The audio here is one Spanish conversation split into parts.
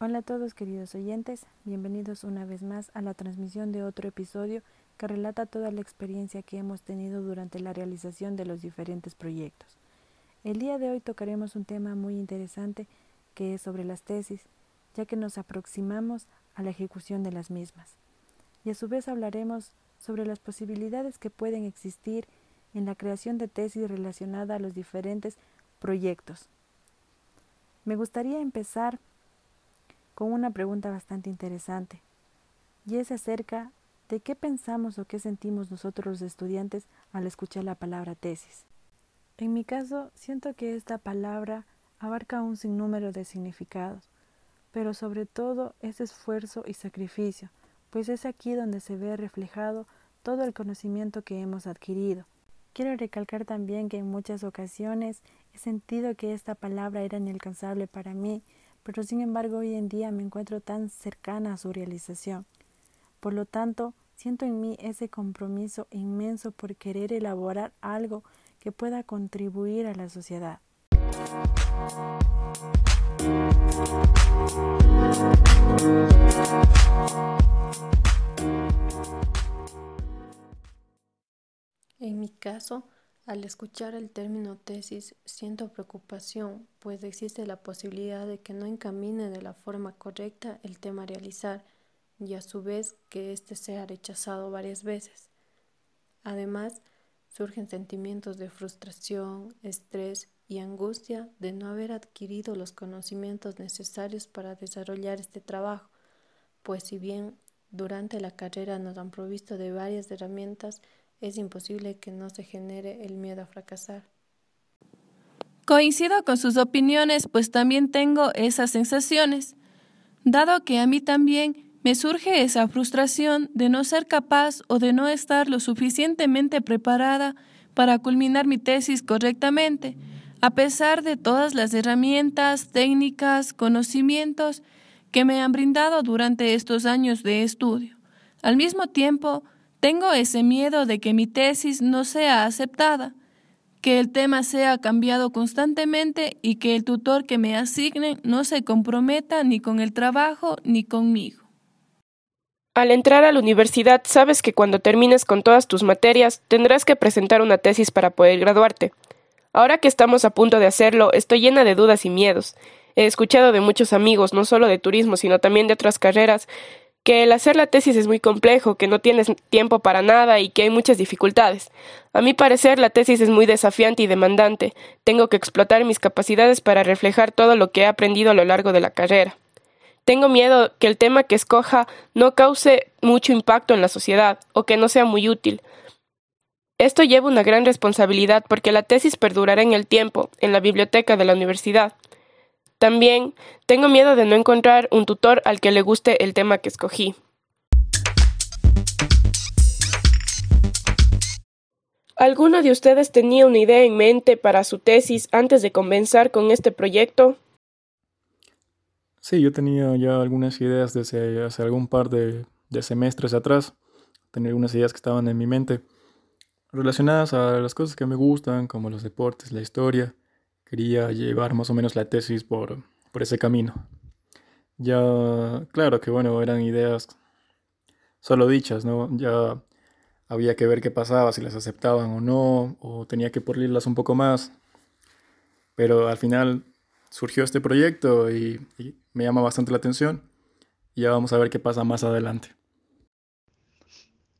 Hola a todos queridos oyentes, bienvenidos una vez más a la transmisión de otro episodio que relata toda la experiencia que hemos tenido durante la realización de los diferentes proyectos. El día de hoy tocaremos un tema muy interesante que es sobre las tesis, ya que nos aproximamos a la ejecución de las mismas. Y a su vez hablaremos sobre las posibilidades que pueden existir en la creación de tesis relacionada a los diferentes proyectos. Me gustaría empezar con una pregunta bastante interesante, y es acerca de qué pensamos o qué sentimos nosotros los estudiantes al escuchar la palabra tesis. En mi caso, siento que esta palabra abarca un sinnúmero de significados, pero sobre todo es esfuerzo y sacrificio, pues es aquí donde se ve reflejado todo el conocimiento que hemos adquirido. Quiero recalcar también que en muchas ocasiones he sentido que esta palabra era inalcanzable para mí, pero sin embargo hoy en día me encuentro tan cercana a su realización. Por lo tanto, siento en mí ese compromiso inmenso por querer elaborar algo que pueda contribuir a la sociedad. En mi caso, al escuchar el término tesis, siento preocupación, pues existe la posibilidad de que no encamine de la forma correcta el tema a realizar y a su vez que éste sea rechazado varias veces. Además, surgen sentimientos de frustración, estrés y angustia de no haber adquirido los conocimientos necesarios para desarrollar este trabajo, pues si bien durante la carrera nos han provisto de varias herramientas, es imposible que no se genere el miedo a fracasar. Coincido con sus opiniones, pues también tengo esas sensaciones, dado que a mí también me surge esa frustración de no ser capaz o de no estar lo suficientemente preparada para culminar mi tesis correctamente, a pesar de todas las herramientas, técnicas, conocimientos que me han brindado durante estos años de estudio. Al mismo tiempo, tengo ese miedo de que mi tesis no sea aceptada, que el tema sea cambiado constantemente y que el tutor que me asignen no se comprometa ni con el trabajo ni conmigo. Al entrar a la universidad sabes que cuando termines con todas tus materias tendrás que presentar una tesis para poder graduarte. Ahora que estamos a punto de hacerlo, estoy llena de dudas y miedos. He escuchado de muchos amigos, no solo de turismo, sino también de otras carreras, que el hacer la tesis es muy complejo, que no tienes tiempo para nada y que hay muchas dificultades. A mi parecer, la tesis es muy desafiante y demandante. Tengo que explotar mis capacidades para reflejar todo lo que he aprendido a lo largo de la carrera. Tengo miedo que el tema que escoja no cause mucho impacto en la sociedad o que no sea muy útil. Esto lleva una gran responsabilidad porque la tesis perdurará en el tiempo, en la biblioteca de la universidad. También tengo miedo de no encontrar un tutor al que le guste el tema que escogí. ¿Alguno de ustedes tenía una idea en mente para su tesis antes de comenzar con este proyecto? Sí, yo tenía ya algunas ideas desde hace algún par de, semestres atrás. Tenía algunas ideas que estaban en mi mente relacionadas a las cosas que me gustan, como los deportes, la historia. Quería llevar más o menos la tesis por, por ese camino. Ya, claro que bueno, eran ideas solo dichas, ¿no? Ya había que ver qué pasaba, si las aceptaban o no, o tenía que pulirlas un poco más. Pero al final surgió este proyecto y, me llama bastante la atención. Ya vamos a ver qué pasa más adelante.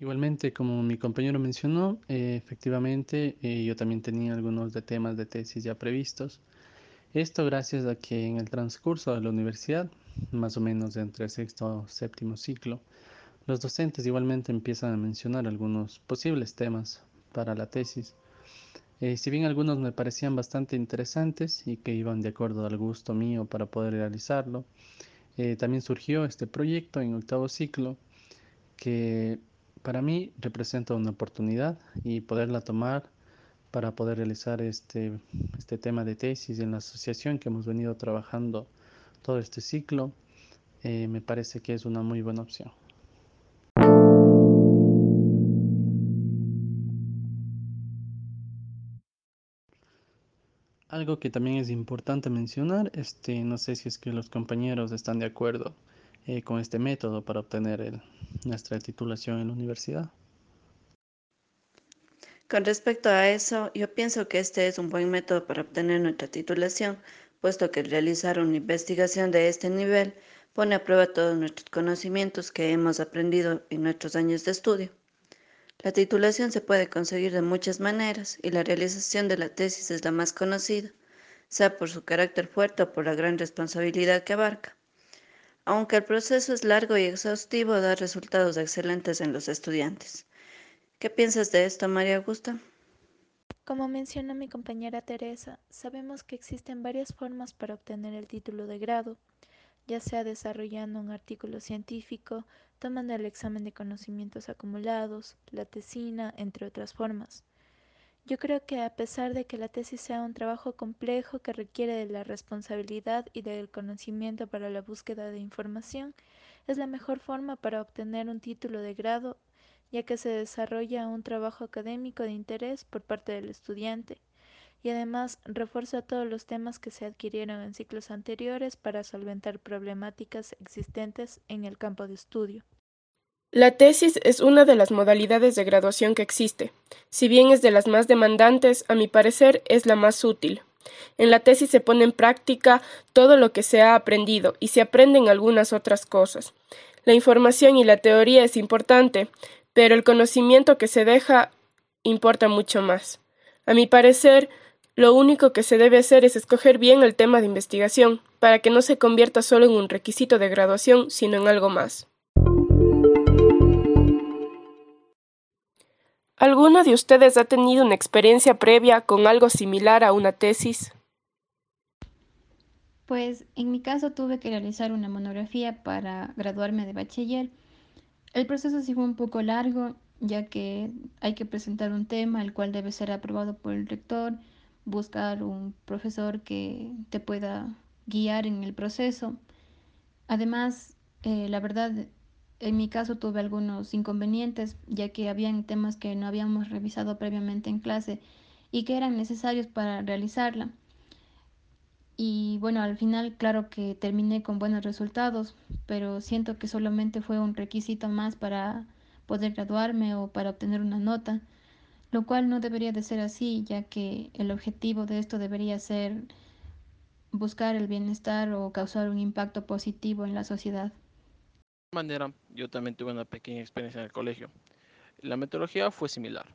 Igualmente, como mi compañero mencionó, eh, efectivamente eh, yo también tenía algunos de temas de tesis ya previstos. Esto gracias a que en el transcurso de la universidad, más o menos entre sexto o séptimo ciclo, los docentes igualmente empiezan a mencionar algunos posibles temas para la tesis. Eh, si bien algunos me parecían bastante interesantes y que iban de acuerdo al gusto mío para poder realizarlo, también surgió este proyecto en octavo ciclo que para mí representa una oportunidad y poderla tomar para poder realizar este, este tema de tesis en la asociación que hemos venido trabajando todo este ciclo, eh, me parece que es una muy buena opción. Algo que también es importante mencionar, este, no sé si es que los compañeros están de acuerdo eh, con este método para obtener nuestra titulación en la universidad. Con respecto a eso, yo pienso que este es un buen método para obtener nuestra titulación, puesto que realizar una investigación de este nivel pone a prueba todos nuestros conocimientos que hemos aprendido en nuestros años de estudio. La titulación se puede conseguir de muchas maneras y la realización de la tesis es la más conocida, sea por su carácter fuerte o por la gran responsabilidad que abarca. Aunque el proceso es largo y exhaustivo, da resultados excelentes en los estudiantes. ¿Qué piensas de esto, María Augusta? Como menciona mi compañera Teresa, sabemos que existen varias formas para obtener el título de grado, ya sea desarrollando un artículo científico, tomando el examen de conocimientos acumulados, la tesina, entre otras formas. Yo creo que a pesar de que la tesis sea un trabajo complejo que requiere de la responsabilidad y del conocimiento para la búsqueda de información, es la mejor forma para obtener un título de grado ya que se desarrolla un trabajo académico de interés por parte del estudiante y además refuerza todos los temas que se adquirieron en ciclos anteriores para solventar problemáticas existentes en el campo de estudio. La tesis es una de las modalidades de graduación que existe. Si bien es de las más demandantes, a mi parecer es la más útil. En la tesis se pone en práctica todo lo que se ha aprendido y se aprenden algunas otras cosas. La información y la teoría es importante, pero el conocimiento que se deja importa mucho más. A mi parecer, lo único que se debe hacer es escoger bien el tema de investigación, para que no se convierta solo en un requisito de graduación, sino en algo más. ¿Alguno de ustedes ha tenido una experiencia previa con algo similar a una tesis? Pues en mi caso tuve que realizar una monografía para graduarme de bachiller el proceso sí fue un poco largo, ya que hay que presentar un tema, el cual debe ser aprobado por el rector, buscar un profesor que te pueda guiar en el proceso. Además, eh, la verdad, en mi caso tuve algunos inconvenientes, ya que habían temas que no habíamos revisado previamente en clase y que eran necesarios para realizarla. Y bueno, al final claro que terminé con buenos resultados, pero siento que solamente fue un requisito más para poder graduarme o para obtener una nota, lo cual no debería de ser así, ya que el objetivo de esto debería ser buscar el bienestar o causar un impacto positivo en la sociedad. Manera, yo también tuve una pequeña experiencia en el colegio. La metodología fue similar.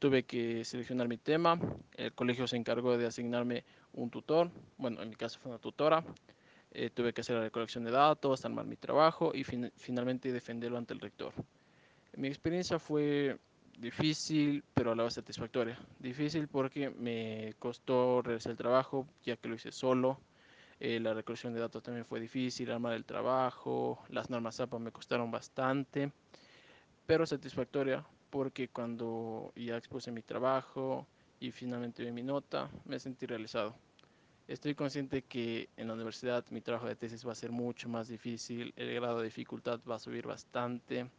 Tuve que seleccionar mi tema, el colegio se encargó de asignarme un tutor, bueno, en mi caso fue una tutora, eh, tuve que hacer la recolección de datos, armar mi trabajo y finalmente defenderlo ante el rector. Mi experiencia fue difícil, pero a la vez satisfactoria. Difícil porque me costó realizar el trabajo, ya que lo hice solo. Eh, la recolección de datos también fue difícil, armar el trabajo, las normas APA me costaron bastante, pero satisfactoria porque cuando ya expuse mi trabajo y finalmente vi mi nota, me sentí realizado. Estoy consciente que en la universidad mi trabajo de tesis va a ser mucho más difícil, el grado de dificultad va a subir bastante,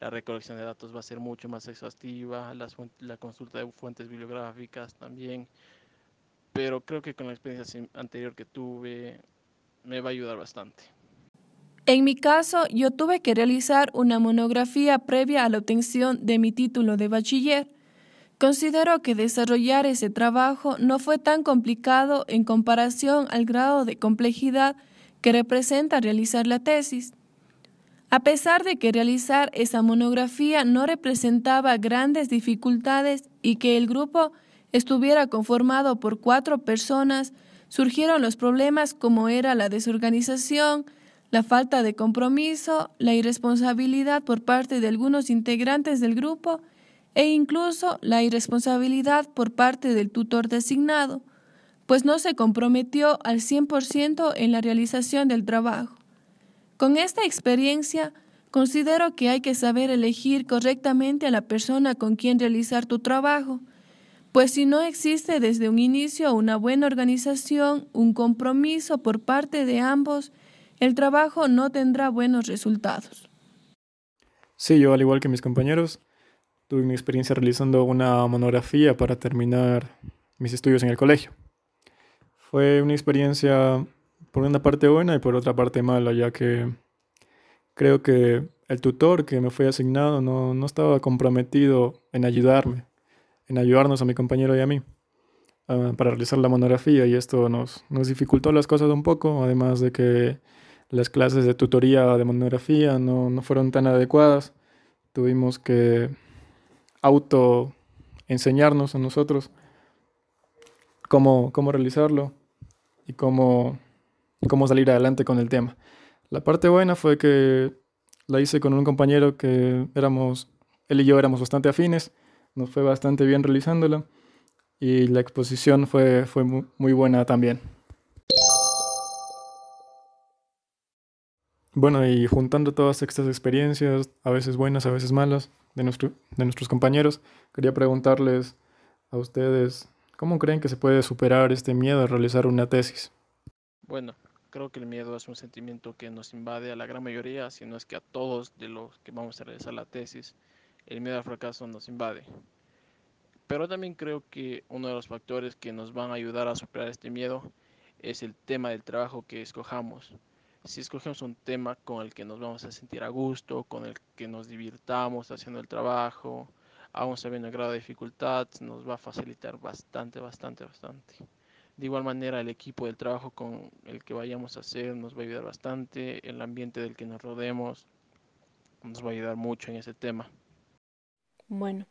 la recolección de datos va a ser mucho más exhaustiva, la consulta de fuentes bibliográficas también, pero creo que con la experiencia anterior que tuve me va a ayudar bastante. En mi caso, yo tuve que realizar una monografía previa a la obtención de mi título de bachiller. Considero que desarrollar ese trabajo no fue tan complicado en comparación al grado de complejidad que representa realizar la tesis. A pesar de que realizar esa monografía no representaba grandes dificultades y que el grupo estuviera conformado por cuatro personas, surgieron los problemas como era la desorganización, la falta de compromiso, la irresponsabilidad por parte de algunos integrantes del grupo e incluso la irresponsabilidad por parte del tutor designado, pues no se comprometió al 100% en la realización del trabajo. Con esta experiencia, considero que hay que saber elegir correctamente a la persona con quien realizar tu trabajo, pues si no existe desde un inicio una buena organización, un compromiso por parte de ambos, el trabajo no tendrá buenos resultados. Sí, yo al igual que mis compañeros, tuve mi experiencia realizando una monografía para terminar mis estudios en el colegio. Fue una experiencia por una parte buena y por otra parte mala, ya que creo que el tutor que me fue asignado no, no estaba comprometido en ayudarme, en ayudarnos a mi compañero y a mí uh, para realizar la monografía y esto nos, nos dificultó las cosas un poco, además de que las clases de tutoría de monografía no, no fueron tan adecuadas. Tuvimos que auto enseñarnos a nosotros cómo, cómo realizarlo y cómo, cómo salir adelante con el tema. La parte buena fue que la hice con un compañero que éramos, él y yo éramos bastante afines, nos fue bastante bien realizándola y la exposición fue, fue muy buena también. Bueno, y juntando todas estas experiencias, a veces buenas, a veces malas, de, nuestro, de nuestros compañeros, quería preguntarles a ustedes, ¿cómo creen que se puede superar este miedo a realizar una tesis? Bueno, creo que el miedo es un sentimiento que nos invade a la gran mayoría, si no es que a todos de los que vamos a realizar la tesis, el miedo al fracaso nos invade. Pero también creo que uno de los factores que nos van a ayudar a superar este miedo es el tema del trabajo que escojamos si escogemos un tema con el que nos vamos a sentir a gusto, con el que nos divirtamos haciendo el trabajo, aún sabiendo el grado de dificultad, nos va a facilitar bastante, bastante, bastante. De igual manera, el equipo del trabajo con el que vayamos a hacer nos va a ayudar bastante, el ambiente del que nos rodemos nos va a ayudar mucho en ese tema. Bueno,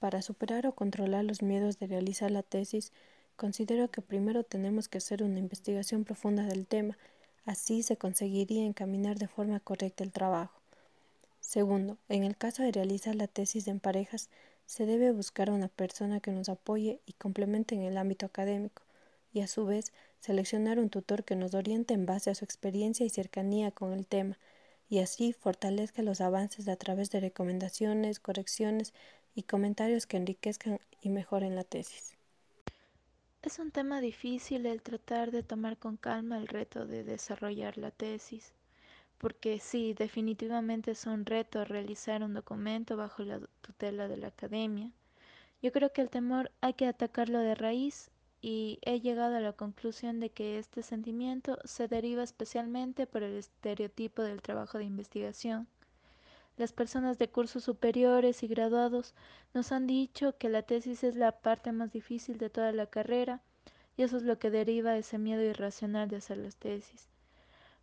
para superar o controlar los miedos de realizar la tesis, considero que primero tenemos que hacer una investigación profunda del tema Así se conseguiría encaminar de forma correcta el trabajo. Segundo, en el caso de realizar la tesis en parejas, se debe buscar una persona que nos apoye y complemente en el ámbito académico, y a su vez seleccionar un tutor que nos oriente en base a su experiencia y cercanía con el tema, y así fortalezca los avances a través de recomendaciones, correcciones y comentarios que enriquezcan y mejoren la tesis. Es un tema difícil el tratar de tomar con calma el reto de desarrollar la tesis, porque sí, definitivamente es un reto realizar un documento bajo la tutela de la academia. Yo creo que el temor hay que atacarlo de raíz y he llegado a la conclusión de que este sentimiento se deriva especialmente por el estereotipo del trabajo de investigación. Las personas de cursos superiores y graduados nos han dicho que la tesis es la parte más difícil de toda la carrera y eso es lo que deriva ese miedo irracional de hacer las tesis.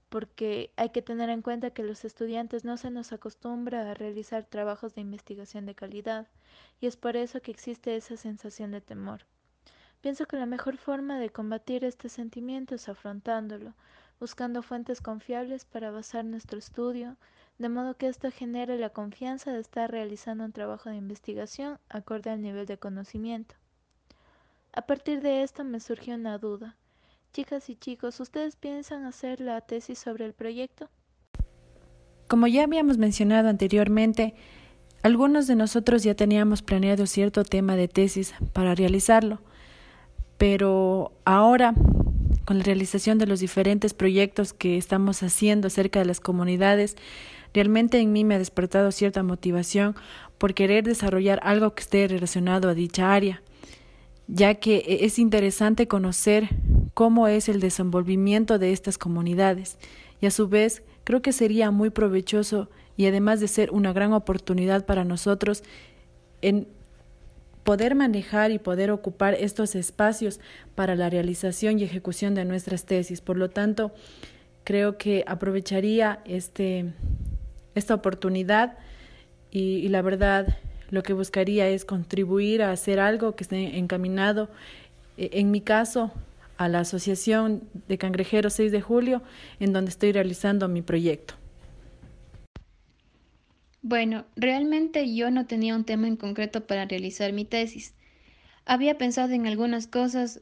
Porque hay que tener en cuenta que los estudiantes no se nos acostumbra a realizar trabajos de investigación de calidad y es por eso que existe esa sensación de temor. Pienso que la mejor forma de combatir este sentimiento es afrontándolo, buscando fuentes confiables para basar nuestro estudio, de modo que esto genere la confianza de estar realizando un trabajo de investigación acorde al nivel de conocimiento. A partir de esto me surgió una duda. Chicas y chicos, ¿ustedes piensan hacer la tesis sobre el proyecto? Como ya habíamos mencionado anteriormente, algunos de nosotros ya teníamos planeado cierto tema de tesis para realizarlo, pero ahora, con la realización de los diferentes proyectos que estamos haciendo acerca de las comunidades, Realmente en mí me ha despertado cierta motivación por querer desarrollar algo que esté relacionado a dicha área, ya que e-, es interesante conocer cómo es el desenvolvimiento de estas comunidades y a su vez creo que sería muy provechoso y además de ser una gran oportunidad para nosotros en poder manejar y poder ocupar estos espacios para la realización y ejecución de nuestras tesis. Por lo tanto, creo que aprovecharía este esta oportunidad y, la verdad lo que buscaría es contribuir a hacer algo que esté encaminado, eh, en mi caso, a la Asociación de Cangrejeros 6 de Julio, en donde estoy realizando mi proyecto. Bueno, realmente yo no tenía un tema en concreto para realizar mi tesis. Había pensado en algunas cosas,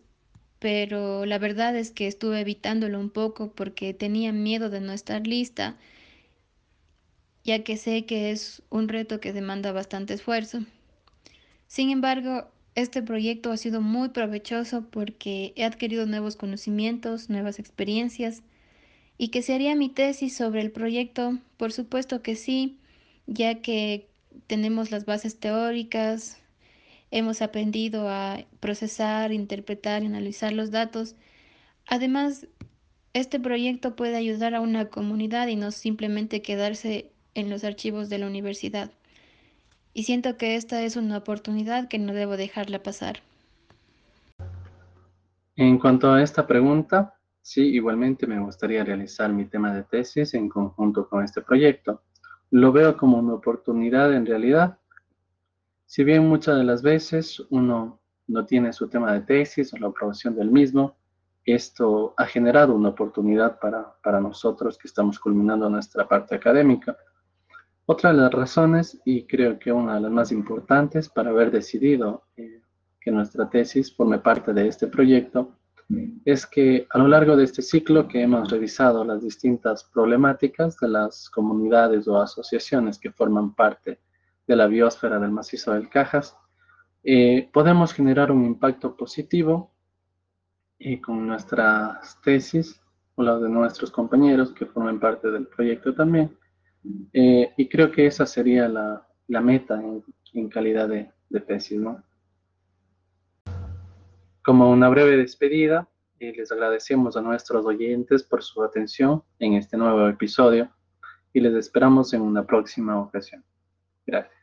pero la verdad es que estuve evitándolo un poco porque tenía miedo de no estar lista ya que sé que es un reto que demanda bastante esfuerzo. Sin embargo, este proyecto ha sido muy provechoso porque he adquirido nuevos conocimientos, nuevas experiencias y que se haría mi tesis sobre el proyecto, por supuesto que sí, ya que tenemos las bases teóricas, hemos aprendido a procesar, interpretar y analizar los datos, Además, este proyecto puede ayudar a una comunidad y no simplemente quedarse en los archivos de la universidad. Y siento que esta es una oportunidad que no debo dejarla pasar. En cuanto a esta pregunta, sí, igualmente me gustaría realizar mi tema de tesis en conjunto con este proyecto. Lo veo como una oportunidad en realidad. Si bien muchas de las veces uno no tiene su tema de tesis o la aprobación del mismo, esto ha generado una oportunidad para, para nosotros que estamos culminando nuestra parte académica. Otra de las razones, y creo que una de las más importantes para haber decidido eh, que nuestra tesis forme parte de este proyecto, es que a lo largo de este ciclo que hemos revisado las distintas problemáticas de las comunidades o asociaciones que forman parte de la biosfera del macizo del Cajas, eh, podemos generar un impacto positivo y con nuestras tesis o las de nuestros compañeros que forman parte del proyecto también. Eh, y creo que esa sería la, meta en, en calidad de, de, tesis, ¿no? Como una breve despedida, les agradecemos a nuestros oyentes por su atención en este nuevo episodio y les esperamos en una próxima ocasión. Gracias.